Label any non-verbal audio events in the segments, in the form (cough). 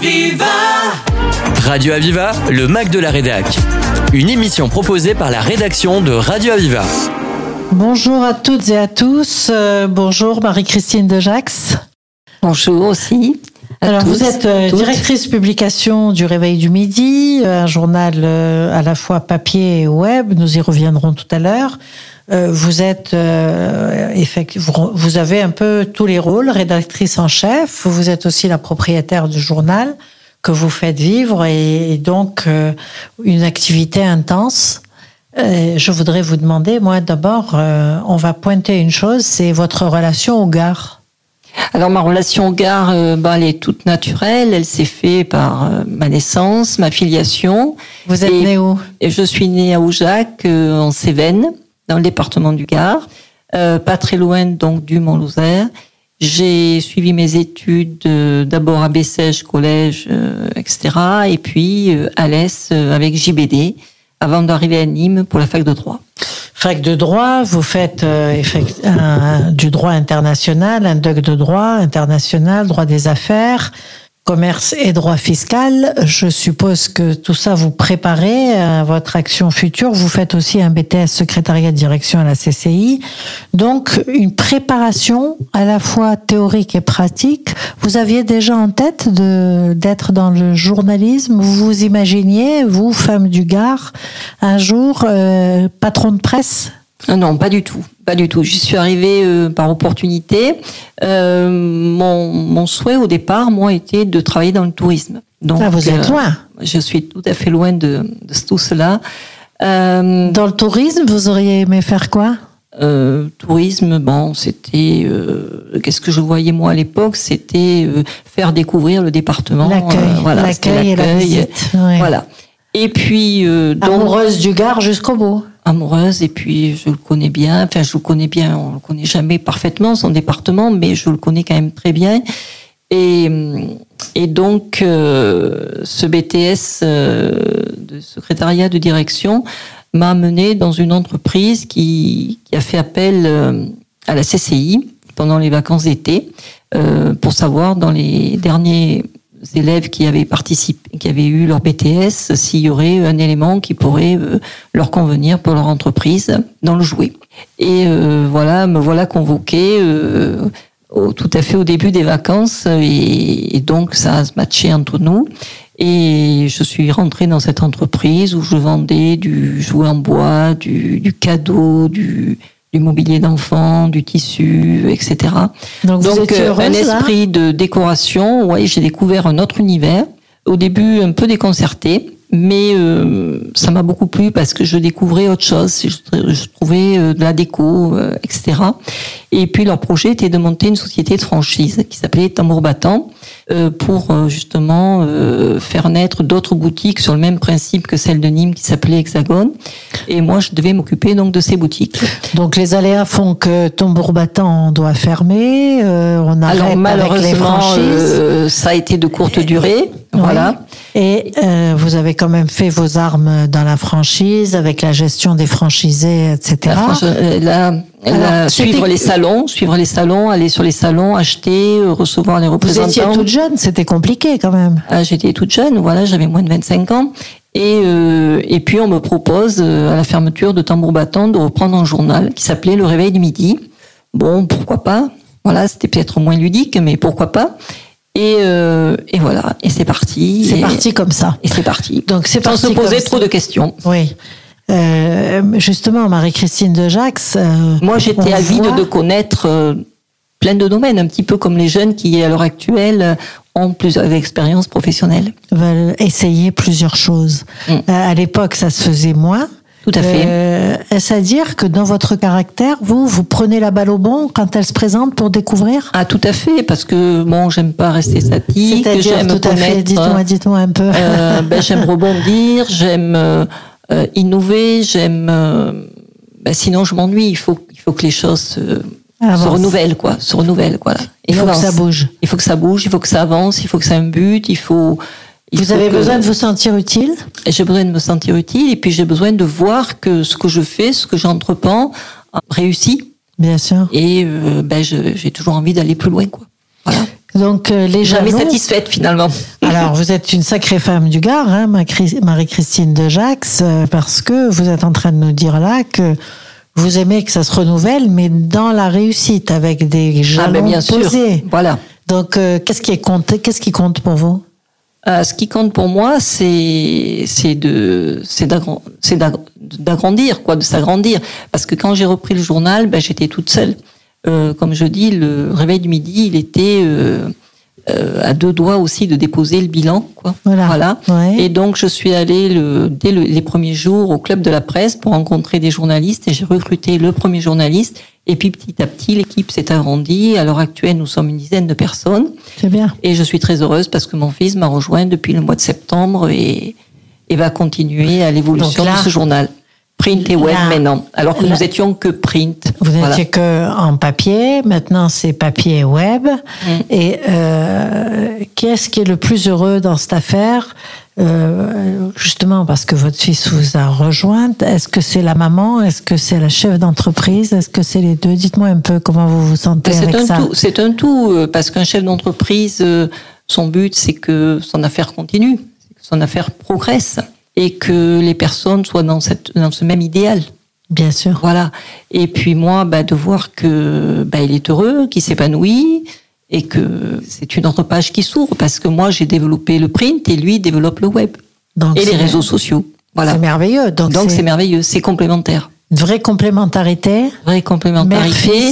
Aviva Radio Aviva, le Mac de la Rédac. Une émission proposée par la rédaction de Radio Aviva. Bonjour à toutes et à tous. Euh, bonjour Marie-Christine Dejax. Bonjour aussi. Alors tous, vous êtes euh, toutes. directrice publication du Réveil du Midi, euh, un journal euh, à la fois papier et web. Nous y reviendrons tout à l'heure. Euh, vous êtes euh, vous, avez un peu tous les rôles, rédactrice en chef. Vous êtes aussi la propriétaire du journal que vous faites vivre et, et donc euh, une activité intense. Euh, je voudrais vous demander, moi d'abord, euh, on va pointer une chose, c'est votre relation au Gard. Alors ma relation au Gard, euh, bah, elle est toute naturelle. Elle s'est faite par euh, ma naissance, ma filiation. Vous êtes Et- né où? Et je suis née à Aujac, euh, en Cévennes, dans le département du Gard, euh, pas très loin donc du Mont-Lozère. J'ai suivi mes études euh, d'abord à Bessèges, collège, euh, etc. Et puis à l'Est avec JBD, avant d'arriver à Nîmes pour la fac de droit. Fac de droit, vous faites du droit international, un doc de droit international, droit des affaires, commerce et droit fiscal. Je suppose que tout ça vous préparez à votre action future. Vous faites aussi un BTS secrétariat de direction à la CCI. Donc une préparation à la fois théorique et pratique. Vous aviez déjà en tête d'être dans le journalisme. Vous vous imaginiez, vous, femme du Gard, un jour euh, patron de presse Ah Non, pas du tout, pas du tout. J'y suis arrivée euh, par opportunité. Euh, mon, mon souhait au départ, moi, était de travailler dans le tourisme. Donc, Ah, vous êtes euh, loin. Je suis tout à fait loin de, de tout cela. Dans le tourisme, vous auriez aimé faire quoi? Euh, tourisme, bon, c'était euh, qu'est-ce que je voyais moi à l'époque, c'était euh, faire découvrir le département, L'accueil, voilà, l'accueil et la visite. ouais. voilà. Et puis donc Amoureuse du Gard jusqu'au bout. Amoureuse et puis je le connais bien. Enfin, je le connais bien. On le connaît jamais parfaitement son département, mais je le connais quand même très bien. Et, donc euh, ce BTS euh, de secrétariat de direction m'a amené dans une entreprise qui, a fait appel euh, à la CCI pendant les vacances d'été pour savoir dans les derniers élèves qui avaient participé, qui avaient eu leur BTS, s'il y aurait un élément qui pourrait euh, leur convenir pour leur entreprise dans le jouet. Et euh, voilà, me voilà convoqué euh, tout à fait au début des vacances et, donc ça a se matché entre nous. Et je suis rentrée dans cette entreprise où je vendais du jouet en bois, du cadeau, du, du mobilier d'enfant, du tissu, etc. Donc, euh, heureuse, un là esprit de décoration, ouais, j'ai découvert un autre univers. Au début un peu déconcerté, mais euh, ça m'a beaucoup plu parce que je découvrais autre chose. Je, je trouvais euh, de la déco, euh, etc. Et puis leur projet était de monter une société de franchise qui s'appelait Tambour Battant euh, pour justement faire naître d'autres boutiques sur le même principe que celle de Nîmes qui s'appelait Hexagone. Et moi, je devais m'occuper donc de ces boutiques. Donc les aléas font que Tombour Battant doit fermer. euh, on arrête Alors avec les malheureusement, franchises. euh, ça a été de courte durée. Voilà. Et euh, vous avez quand même fait vos armes dans la franchise, avec la gestion des franchisés, etc. La euh, la- la- Alors, suivre les salons, suivre les salons, aller sur les salons, acheter, euh, recevoir les Vous étiez représentants. toute jeune, c'était compliqué quand même. Ah, J'étais toute jeune, voilà, j'avais moins de 25 ans. Et, euh, et puis on me propose euh, à la fermeture de Tambour Battant de reprendre un journal qui s'appelait Le Réveil du Midi. Bon, pourquoi pas? Voilà, c'était peut-être moins ludique, mais pourquoi pas? Et, euh, et voilà, et c'est parti. C'est parti comme ça. Et c'est parti. Donc c'est Sans se poser trop ça. de questions. Oui. Euh, justement, Marie-Christine de Jax. euh, Moi, j'étais avide voit- de connaître euh, plein de domaines, un petit peu comme les jeunes qui, à l'heure actuelle, ont plusieurs expériences professionnelles. veulent essayer plusieurs choses. Mm. Euh, À l'époque, ça se faisait moins. Tout à fait. Euh, Est-ce à dire que dans votre caractère, vous, vous prenez la balle au bon quand elle se présente pour découvrir? Ah, tout à fait, parce que bon, j'aime pas rester statique, C'est-à-dire tout à fait, dites-moi, dites-moi un peu. euh, ben, j'aime (laughs) rebondir, j'aime euh, euh, innover, j'aime. euh, ben, sinon, je m'ennuie. Il faut, il faut que les choses se, se renouvellent, quoi. Se renouvellent, voilà. Il faut que ça bouge. Il faut que ça bouge, il faut que ça avance, il faut que ça ait un but, il faut. Il Vous avez que- besoin de vous sentir utile J'ai besoin de me sentir utile et puis j'ai besoin de voir que ce que je fais, ce que j'entreprends, euh, réussit. Bien sûr. Et euh, ben, j'ai toujours envie d'aller plus loin, quoi. Voilà. Donc euh, les Jamais jalons, satisfaite finalement. (laughs) Alors, vous êtes une sacrée femme du Gard, hein, Marie-Christine de Jax, euh, parce que vous êtes en train de nous dire là que vous aimez que ça se renouvelle, mais dans la réussite, avec des jalons ah ben bien posés. Sûr. Voilà. Donc, euh, qu'est-ce qui compte Qu'est-ce qui compte pour vous? Euh, ce qui compte pour moi, c'est c'est de c'est d'agrandir quoi, de s'agrandir. Parce que quand j'ai repris le journal, ben, j'étais toute seule. Euh, comme je dis, le réveil du midi, il était euh, euh, à deux doigts aussi de déposer le bilan, quoi. Voilà. Et donc je suis allée le, dès les premiers jours au club de la presse pour rencontrer des journalistes et j'ai recruté le premier journaliste. Et puis petit à petit, l'équipe s'est agrandie. À l'heure actuelle, nous sommes une dizaine de personnes. C'est bien. Et je suis très heureuse parce que mon fils m'a rejoint depuis le mois de septembre et, et va continuer à l'évolution de ce journal print et web maintenant, alors que nous étions que print. Vous n'étiez que en papier, maintenant c'est papier et web. Mm. Et euh, qui est-ce qui est le plus heureux dans cette affaire? Euh, Justement parce que votre fils vous a rejointe. Est-ce que c'est la maman? Est-ce que c'est la chef d'entreprise? Est-ce que c'est les deux? Dites-moi un peu comment vous vous sentez avec un ça. C'est un tout, euh, parce qu'un chef d'entreprise, euh, son but c'est que son affaire continue, que son affaire progresse et que les personnes soient dans, cette, dans ce même idéal. Bien sûr. Voilà. Et puis moi, bah, de voir que bah, il est heureux, qu'il s'épanouit et que c'est une autre page qui s'ouvre parce que moi j'ai développé le print et lui développe le web Donc et les réseaux sociaux. Voilà. C'est merveilleux. Donc c'est merveilleux, c'est complémentaire. Une vraie complémentarité. Vraie complémentarité.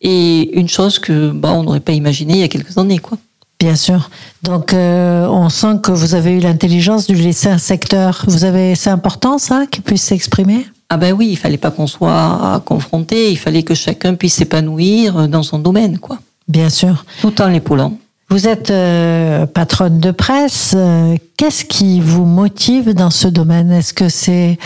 Et une chose que bah, on n'aurait pas imaginé il y a quelques années, quoi. Bien sûr. Donc, euh, on sent que vous avez eu l'intelligence de laisser un secteur. Vous avez, c'est important ça, qu'il puisse s'exprimer? Ah ben oui, il fallait pas qu'on soit confronté. Il fallait que chacun puisse s'épanouir dans son domaine, quoi. Bien sûr. Tout en l'épaulant. Vous êtes euh, patronne de presse. Euh, qu'est-ce qui vous motive dans ce domaine? Est-ce que c'est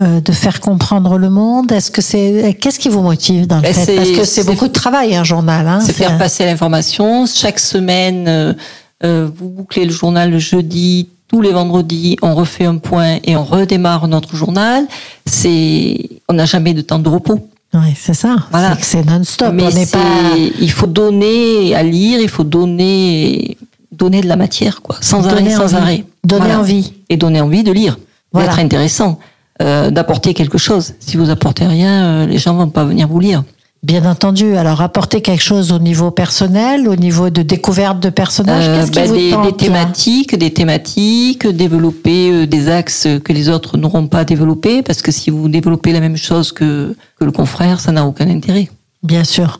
euh, de faire comprendre le monde? Est-ce que c'est qu'est-ce qui vous motive dans le ben, fait? Parce que c'est beaucoup de travail un journal. Hein, c'est faire passer l'information. Chaque semaine, euh, vous bouclez le journal le jeudi. Tous les vendredis, on refait un point et on redémarre notre journal. C'est, on n'a jamais de temps de repos. Oui, c'est ça. Voilà. C'est non-stop. Mais on pas... il faut donner à lire, il faut donner, donner de la matière, quoi, sans arrêt, sans arrêt. Donner envie. Et donner envie de lire, voilà. d'être intéressant. Euh, d'apporter quelque chose. Si vous apportez rien, euh, les gens vont pas venir vous lire. Bien entendu. Alors, apporter quelque chose au niveau personnel, au niveau de découverte de personnages. Euh, Qu'est-ce qui bah, vous des, tente, des thématiques, des thématiques, développer des axes que les autres n'auront pas développés, parce que si vous développez la même chose que, que le confrère, ça n'a aucun intérêt. Bien sûr.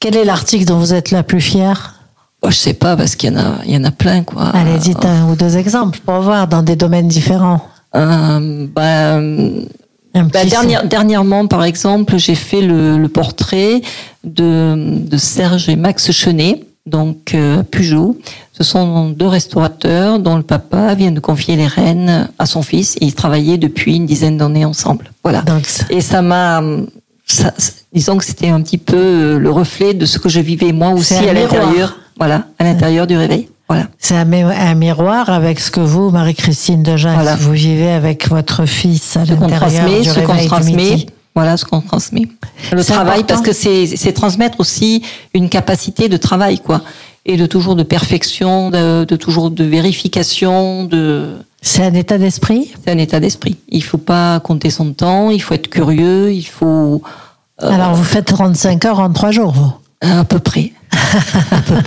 Quel est l'article dont vous êtes la plus fière? Oh, Je sais pas, parce qu'il y en a, il y en a plein, quoi. Allez, dites un ou deux exemples pour voir dans des domaines différents. Euh, bah, bah, dernière, dernièrement, par exemple, j'ai fait le, le portrait de, de, Serge et Max Chenet, donc euh, Peugeot. Ce sont deux restaurateurs dont le papa vient de confier les rênes à son fils et ils travaillaient depuis une dizaine d'années ensemble. Voilà. et ça m'a, disons que c'était un petit peu le reflet de ce que je vivais moi aussi à l'intérieur. Voilà, à l'intérieur du réveil. Voilà. C'est un, miroir avec ce que vous, Marie-Christine de voilà. vous vivez avec votre fils à l'intérieur du ce qu'on transmet. Voilà ce qu'on transmet. Le travail, parce que c'est transmettre aussi une capacité de travail, quoi, et de toujours de perfection, de, toujours de vérification, de. C'est un état d'esprit? C'est un état d'esprit. Il faut pas compter son temps. Il faut être curieux. Il faut. Euh, Alors vous faites 35 heures en trois jours, vous? À peu près. (laughs) à peu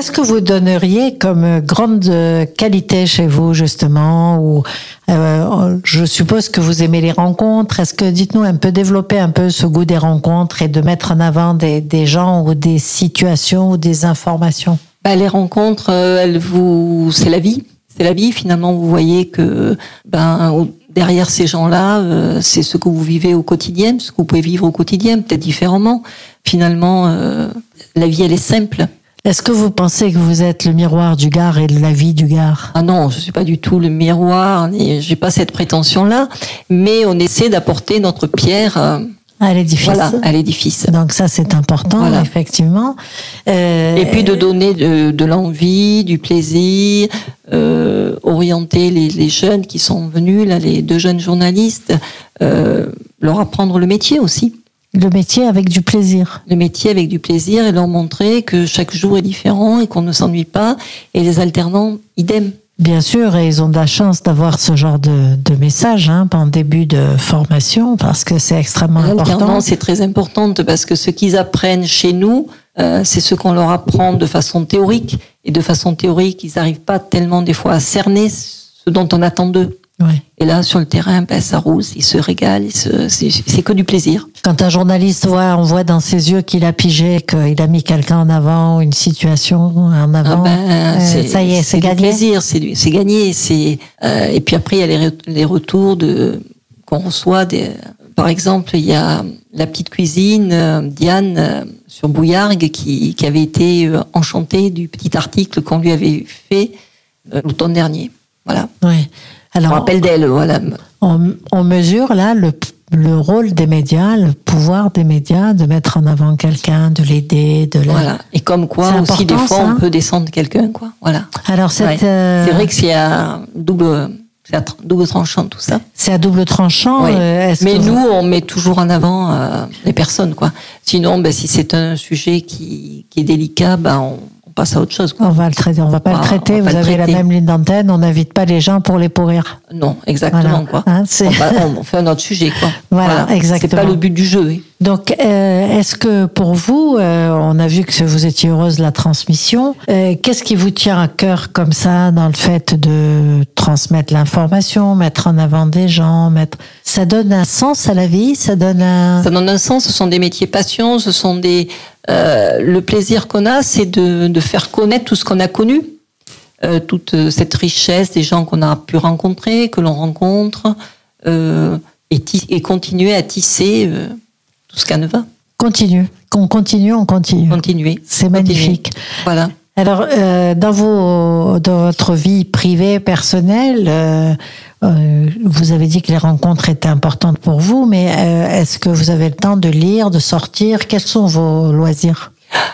Qu'est-ce que vous donneriez comme grande qualité chez vous justement ou euh, je suppose que vous aimez les rencontres. Est-ce que dites-nous un peu développer un peu ce goût des rencontres et de mettre en avant des, gens ou des situations ou des informations? Bah, Les rencontres, euh, c'est la vie. C'est la vie. Finalement, vous voyez que ben derrière ces gens-là, euh, c'est ce que vous vivez au quotidien, ce que vous pouvez vivre au quotidien, peut-être différemment. Finalement, la vie, elle est simple. Est-ce que vous pensez que vous êtes le miroir du Gard et de la vie du Gard? Ah non, je suis pas du tout le miroir, j'ai pas cette prétention-là, mais on essaie d'apporter notre pierre euh, à l'édifice. Voilà, à l'édifice. Donc ça, c'est important, effectivement. Euh, et puis de donner de, l'envie, du plaisir, euh, orienter les, les, jeunes qui sont venus, là, les deux jeunes journalistes, euh, leur apprendre le métier aussi. Le métier avec du plaisir. Le métier avec du plaisir et leur montrer que chaque jour est différent et qu'on ne s'ennuie pas. Et les alternants, idem. Bien sûr, et ils ont de la chance d'avoir ce genre de, de message hein, en début de formation parce que c'est extrêmement important. c'est très important parce que ce qu'ils apprennent chez nous, euh, c'est ce qu'on leur apprend de façon théorique. Et de façon théorique, ils n'arrivent pas tellement des fois à cerner ce dont on attend d'eux. Et là, sur le terrain, ben, ça roule, il se régale, c'est que du plaisir. Quand un journaliste voit, on voit dans ses yeux qu'il a pigé, qu'il a mis quelqu'un en avant, une situation en avant, ah ben, euh, ça y est, c'est gagné. plaisir, c'est gagné. C'est euh, et puis après, il y a les, les retours de qu'on reçoit. Des, par exemple, il y a la petite cuisine euh, Diane sur Bouillargues qui, qui avait été enchantée du petit article qu'on lui avait fait l'automne dernier. Voilà. Ouais. Alors, on rappelle d'elle, voilà. On, mesure là le, le, rôle des médias, le pouvoir des médias de mettre en avant quelqu'un, de l'aider, de la... Voilà. Et comme quoi aussi des fois on peut descendre quelqu'un, quoi. Voilà. Alors cette. Euh, c'est vrai que c'est à double. C'est à double tranchant tout ça. C'est à double tranchant. Euh, Mais nous, on met toujours en avant euh, les personnes, quoi. Sinon, ben, si c'est un sujet qui, qui est délicat, ben, on, passe à autre chose. On va le traiter, on va pas le traiter. Vous avez la même ligne d'antenne, on n'invite pas les gens pour les pourrir. Non, exactement. Quoi. Hein, on, fait un autre sujet. Quoi. (laughs) Voilà, exactement. C'est pas le but du jeu. Donc, euh, est-ce que pour vous, euh, on a vu que vous étiez heureuse de la transmission. Euh, qu'est-ce qui vous tient à cœur comme ça dans le fait de transmettre l'information, mettre en avant des gens, mettre ça donne un sens à la vie, ça donne un ça donne un sens. Ce sont des métiers passion, ce sont des euh, le plaisir qu'on a, c'est de, faire connaître tout ce qu'on a connu, euh, toute cette richesse des gens qu'on a pu rencontrer, que l'on rencontre, euh, et, continuer à tisser tout ce qu'on va. Continue, qu'on continue, on continue. Continuer. C'est magnifique. Voilà. Alors, dans, vos, dans votre vie privée, personnelle, euh, vous avez dit que les rencontres étaient importantes pour vous, mais euh, est-ce que vous avez le temps de lire, de sortir? Quels sont vos loisirs?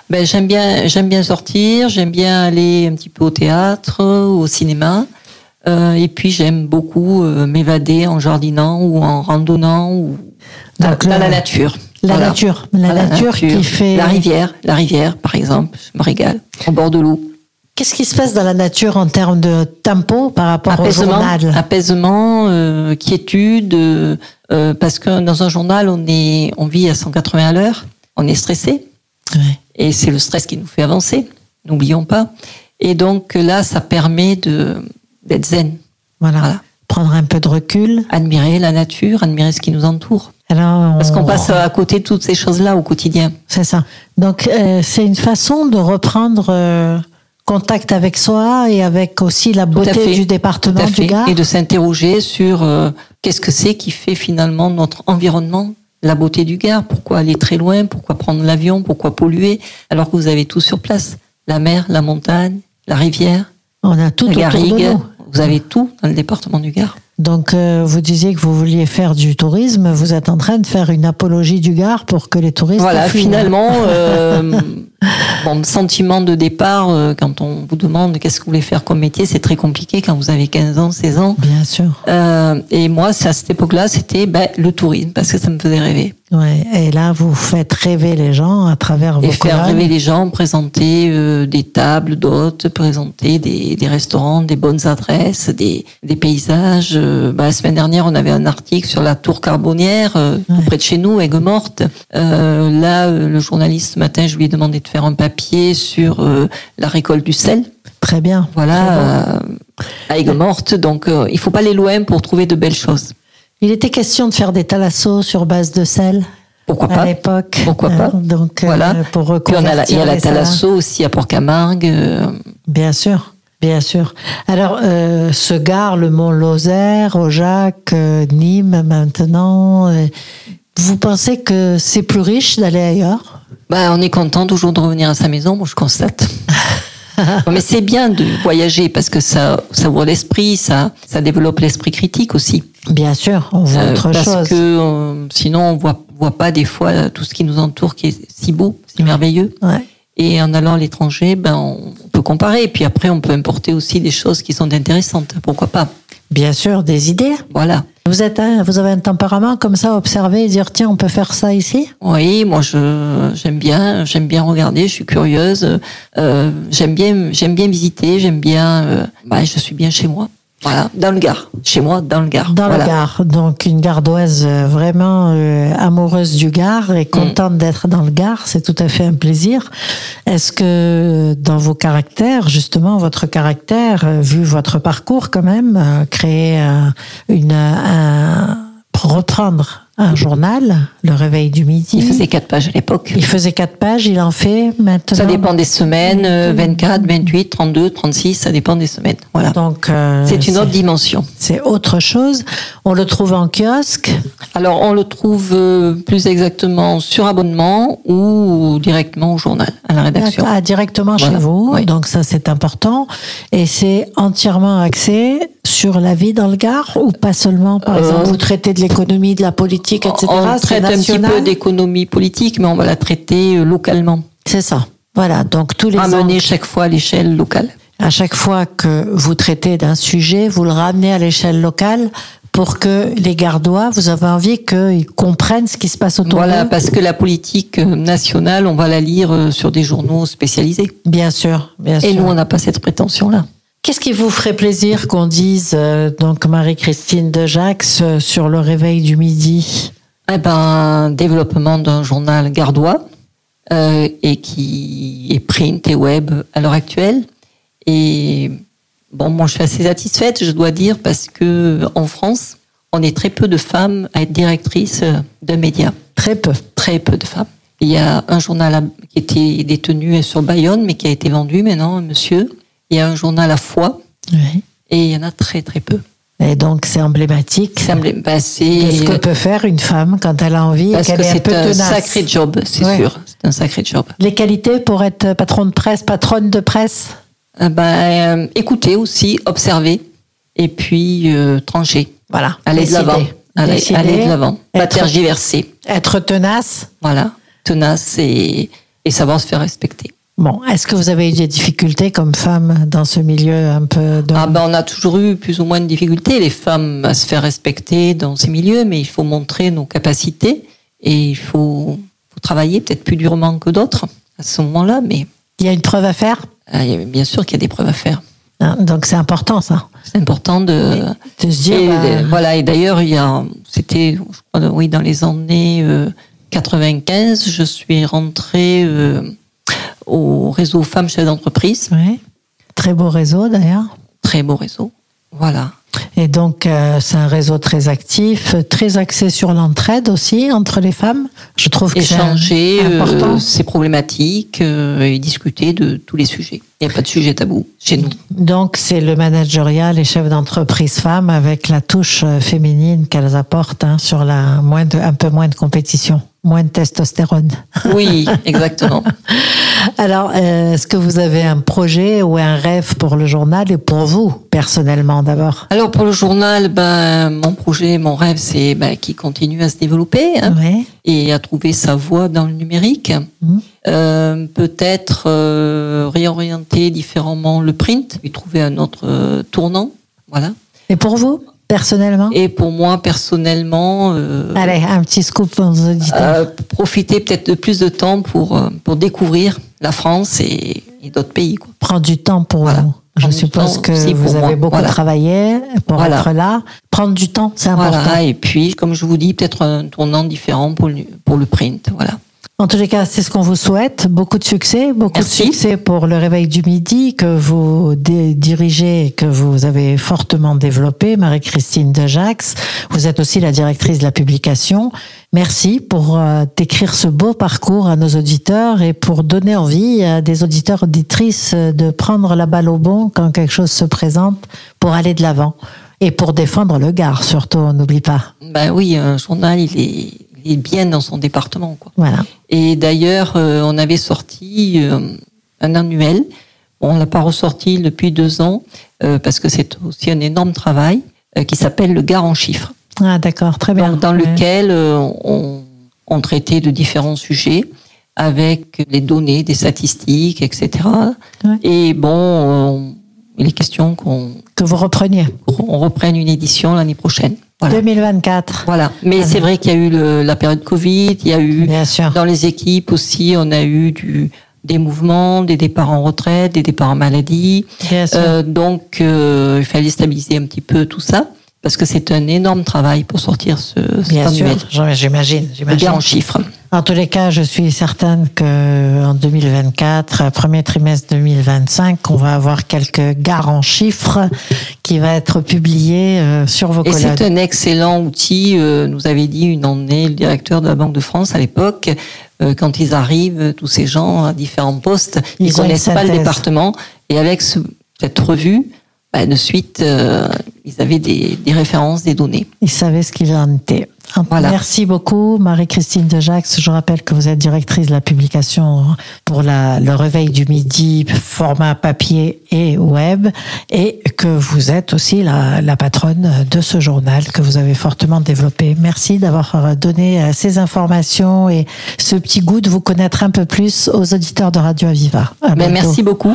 Ben, j'aime bien, j'aime bien sortir, j'aime bien aller un petit peu au théâtre, au cinéma, euh, et puis j'aime beaucoup m'évader en jardinant ou en randonnant ou dans, la nature. La nature, la, nature, qui fait la rivière, la rivière par exemple, je me régale au bord de l'eau. Qu'est-ce qui se passe dans la nature en termes de tempo par rapport au journal? Apaisement, euh, quiétude, euh, euh, parce que dans un journal, on est, on vit à 180 à l'heure, on est stressé, et c'est le stress qui nous fait avancer. N'oublions pas. Et donc là, ça permet de d'être zen. Voilà. Prendre un peu de recul. Admirer la nature, admirer ce qui nous entoure. Alors, Parce qu'on passe à côté de toutes ces choses-là au quotidien. C'est ça. Donc c'est une façon de reprendre contact avec soi et avec aussi la beauté du département du Gard. Et de s'interroger sur euh, qu'est-ce que c'est qui fait finalement notre environnement, la beauté du Gard. Pourquoi aller très loin Pourquoi prendre l'avion Pourquoi polluer Alors que vous avez tout sur place. La mer, la montagne, la rivière. On a tout autour de nous. Vous avez tout dans le département du Gard. Donc, euh, vous disiez que vous vouliez faire du tourisme. Vous êtes en train de faire une apologie du Gard pour que les touristes. Voilà, finalement, (laughs) euh, bon, sentiment de départ, euh, quand on vous demande qu'est-ce que vous voulez faire comme métier, c'est très compliqué quand vous avez 15 ans, 16 ans. Bien sûr. Euh, et moi, à cette époque-là, c'était ben, le tourisme parce que ça me faisait rêver. Ouais, et là, vous faites rêver les gens à travers vos Et faire rêver les gens, présenter euh, des tables d'hôtes, présenter des, des, restaurants, des bonnes adresses, des, des paysages euh, bah, la semaine dernière, on avait un article sur la tour carbonière euh, Ouais. près de chez nous, Aigues-Mortes. Euh, là, euh, le journaliste ce matin, je lui ai demandé de faire un papier sur euh, la récolte du sel. Très bien. Voilà, euh, à Aigues-Mortes. Donc, euh, il faut pas aller loin pour trouver de belles choses. Il était question de faire des thalassos sur base de sel Pourquoi à pas l'époque. Pourquoi pas Donc, euh, Voilà. pour Puis on a la, il y a la. Thalasso aussi à Port-Camargue. euh, Bien sûr, bien sûr. Alors, euh, ce Gard, le Mont Lozère, Aujac, euh, Nîmes maintenant, euh, vous pensez que c'est plus riche d'aller ailleurs? Bah, on est content toujours de revenir à sa maison, moi je constate. (laughs) Mais c'est bien de voyager parce que ça, ça ouvre l'esprit, ça, ça développe l'esprit critique aussi. Bien sûr, on voit Euh, autre parce chose. que euh, sinon on voit, voit pas des fois tout ce qui nous entoure qui est si beau, si merveilleux. Ouais. Et en allant à l'étranger, ben on peut comparer. Et puis après, on peut importer aussi des choses qui sont intéressantes. Pourquoi pas? Bien sûr, des idées. Voilà. Vous, êtes un- vous avez un tempérament comme ça, observer et dire tiens, on peut faire ça ici? Oui, moi je j'aime bien, j'aime bien regarder, je suis curieuse, euh, j'aime bien j'aime bien visiter, j'aime bien euh, bah, je suis bien chez moi. Voilà, dans le Gard, chez moi dans le Gard. Dans Voilà. le Gard. Donc, une gardoise euh, vraiment euh, amoureuse du Gard et contente d'être dans le Gard. C'est tout à fait un plaisir. Est-ce que dans vos caractères, justement, votre caractère, euh, vu votre parcours quand même, euh, créer euh, une, un- pour reprendre un journal, Le Réveil du Midi. Il faisait quatre pages à l'époque. Il faisait quatre pages, il en fait maintenant. Ça dépend des semaines, euh, 24, 28, 32, 36, ça dépend des semaines. Voilà. Donc, euh, C'est une autre dimension. C'est autre chose. On le trouve en kiosque. Alors on le trouve euh, plus exactement sur abonnement ou directement au journal, à la rédaction. Ah, directement Voilà. chez vous. Oui. Donc ça, c'est important. Et c'est entièrement axé sur la vie dans le Gard ou pas seulement, par Euh, exemple, vous traitez de l'économie, de la politique, etc. On traite un petit peu d'économie politique, mais on va la traiter euh, localement. C'est ça. Voilà. Donc tous les ans, Ramener chaque fois à l'échelle locale. à chaque fois que vous traitez d'un sujet, vous le ramenez à l'échelle locale pour que les Gardois, vous avez envie qu'ils comprennent ce qui se passe autour Voilà, parce que la politique euh, nationale, on va la lire euh, sur des journaux spécialisés. Bien sûr, bien Et nous, on n'a pas cette prétention-là. Qu'est-ce qui vous ferait plaisir qu'on dise, euh, donc Marie-Christine de Jacques, euh, sur le réveil du midi? Eh ben, développement d'un journal gardois euh, et qui est print et web à l'heure actuelle. Et bon, moi, je suis assez satisfaite, je dois dire, parce que en France, on est très peu de femmes à être directrices euh, d'un média. Très peu. Très peu de femmes. Il y a un journal qui était détenu sur Bayonne, mais qui a été vendu maintenant, monsieur. Il y a un journal à Foix, Oui. et il y en a très très peu. Et donc c'est emblématique me bah, ce que c'est peut faire une femme quand elle a envie et parce qu'elle que est un c'est peu un tenace. sacré job, c'est sûr. C'est un sacré job. Les qualités pour être patron de presse, patronne de presse Euh, ben, euh, écouter aussi, observer, et puis euh, trancher. Voilà. Aller de l'avant. Aller, aller de l'avant. Pas tergiverser. Être tenace. Voilà. Tenace et, et savoir se faire respecter. Bon, est-ce que vous avez eu des difficultés comme femme dans ce milieu un peu de... Ah ben, on a toujours eu plus ou moins de difficultés, les femmes, à se faire respecter dans ces milieux, mais il faut montrer nos capacités et il faut, faut travailler peut-être plus durement que d'autres à ce moment-là, mais Il y a une preuve à faire? Euh, il y a- bien sûr qu'il y a des preuves à faire. Hein, Donc c'est important ça. C'est important de, De se dire... Et, bah, voilà, et d'ailleurs, il y a, c'était, je crois, oui, dans les années euh, 95, je suis rentrée euh, au réseau Femmes Chefs d'entreprise. oui. Très beau réseau d'ailleurs. Très beau réseau. Voilà. Et donc, euh, c'est un réseau très actif, très axé sur l'entraide aussi entre les femmes. Je trouve que c'est Échanger euh, important. ces problématiques euh, et discuter de tous les sujets. Il n'y a pas de sujet tabou chez nous. Donc, c'est le managerial et chef d'entreprise femmes avec la touche euh, féminine qu'elles apportent hein, sur la moins de, un peu moins de compétition, moins de testostérone. Oui, (laughs) exactement. Alors, euh, est-ce que vous avez un projet ou un rêve pour le journal et pour vous personnellement d'abord Alors pour le journal, ben, mon projet, mon rêve, c'est ben, qu'il continue à se développer. hein. Et à trouver sa voie dans le numérique. Mhm. Euh, Peut-être euh, réorienter différemment le print, lui trouver un autre euh, tournant. Voilà. Et pour vous personnellement Et pour moi, personnellement, euh, Allez, un petit scoop pour nos auditeurs. euh, profiter peut-être de plus de temps pour, pour découvrir la France et, et d'autres pays. Quoi. Prends du temps pour Voilà. vous. Je suppose que vous avez beaucoup travaillé pour être là. Prendre du temps, c'est important. Voilà, et puis, comme je vous dis, peut-être un tournant différent pour le, pour le print. Voilà. En tous les cas, c'est ce qu'on vous souhaite. Beaucoup de succès, beaucoup de succès pour le réveil du midi que vous dirigez et que vous avez fortement développé, Marie-Christine Dejax. Vous êtes aussi la directrice de la publication. Merci pour euh, décrire ce beau parcours à nos auditeurs et pour donner envie à des auditeurs auditrices de prendre la balle au bon quand quelque chose se présente pour aller de l'avant et pour défendre le Gard surtout, on n'oublie pas. Ben oui, un journal, il est est bien dans son département. Quoi. Voilà. Et d'ailleurs, euh, on avait sorti euh, un annuel. on l'a pas ressorti depuis deux ans euh, parce que c'est aussi un énorme travail qui s'appelle le Gare en chiffres. Ah d'accord, très bien. dans lequel on, on, traitait de différents sujets avec les données, des statistiques, etc. Et bon, il est question qu'on que vous repreniez. On reprenne une édition l'année prochaine. 2024. Voilà. Mais c'est vrai qu'il y a eu le, la période Covid, il y a eu Bien sûr. dans les équipes aussi, on a eu du, des mouvements, des départs en retraite, des départs en maladie. Bien sûr. Euh, donc euh, il fallait stabiliser un petit peu tout ça parce que c'est un énorme travail pour sortir ce, Bien sûr, j'imagine. Bien en chiffres. En tous les cas, je suis certaine que en 2024, premier trimestre 2025, on va avoir quelques gares en chiffres qui va être publiés euh, sur vos collègues. Et c'est un excellent outil. Euh, nous avait dit une année le directeur de la Banque de France à l'époque. Euh, quand ils arrivent, tous ces gens à différents postes, ils, ne connaissent pas le département. Et avec cette revue, bah, de suite, ils avaient des, des références, des données. Ils savaient ce qu'il en était. Merci beaucoup, Marie-Christine Dejax. Je rappelle que vous êtes directrice de la publication pour la, le réveil du midi, format papier et web, et que vous êtes aussi la, la patronne de ce journal que vous avez fortement développé. Merci d'avoir donné euh, ces informations et ce petit goût de vous connaître un peu plus aux auditeurs de Radio Aviva. Ben, merci beaucoup.